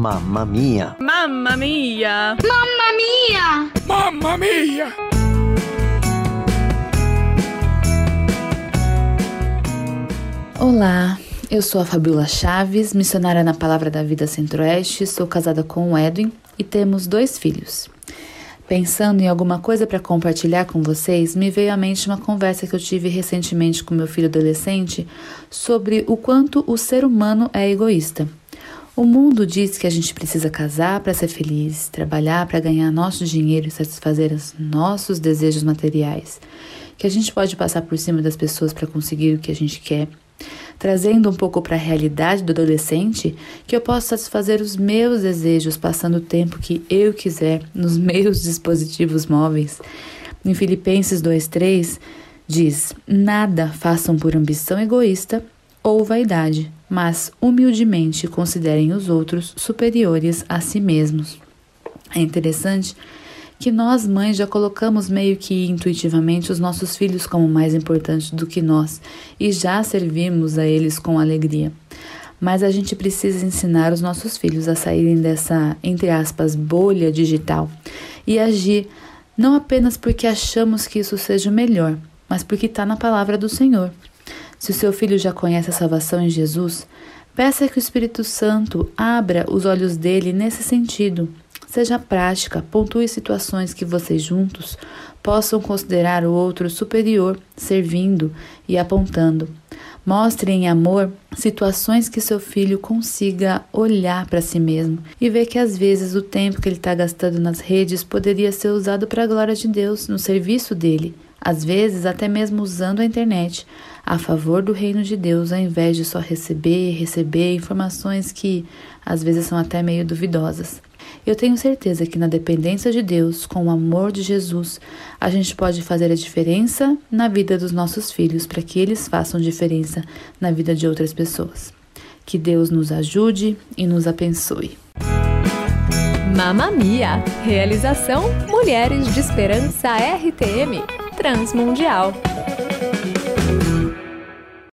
Mamma mia! Mamma mia! Mamma mia! Mamma mia! Olá, eu sou a Fabiola Chaves, missionária na Palavra da Vida Centro-Oeste, sou casada com o Edwin e temos dois filhos. Pensando em alguma coisa para compartilhar com vocês, me veio à mente uma conversa que eu tive recentemente com meu filho adolescente sobre o quanto o ser humano é egoísta. O mundo diz que a gente precisa casar para ser feliz, trabalhar para ganhar nosso dinheiro e satisfazer os nossos desejos materiais, que a gente pode passar por cima das pessoas para conseguir o que a gente quer trazendo um pouco para a realidade do adolescente, que eu posso satisfazer os meus desejos passando o tempo que eu quiser nos meus dispositivos móveis. Em Filipenses 2:3 diz: "Nada façam por ambição egoísta ou vaidade, mas humildemente considerem os outros superiores a si mesmos." É interessante que nós, mães, já colocamos meio que intuitivamente os nossos filhos como mais importantes do que nós e já servimos a eles com alegria. Mas a gente precisa ensinar os nossos filhos a saírem dessa, entre aspas, bolha digital e agir não apenas porque achamos que isso seja o melhor, mas porque está na palavra do Senhor. Se o seu filho já conhece a salvação em Jesus, peça que o Espírito Santo abra os olhos dele nesse sentido Seja prática, pontue situações que vocês juntos possam considerar o outro superior, servindo e apontando. Mostre em amor situações que seu filho consiga olhar para si mesmo e ver que às vezes o tempo que ele está gastando nas redes poderia ser usado para a glória de Deus, no serviço dele. Às vezes, até mesmo usando a internet a favor do reino de Deus, ao invés de só receber e receber informações que às vezes são até meio duvidosas. Eu tenho certeza que na dependência de Deus, com o amor de Jesus, a gente pode fazer a diferença na vida dos nossos filhos para que eles façam diferença na vida de outras pessoas. Que Deus nos ajude e nos abençoe. Mamma Mia! Realização Mulheres de Esperança RTM Transmundial.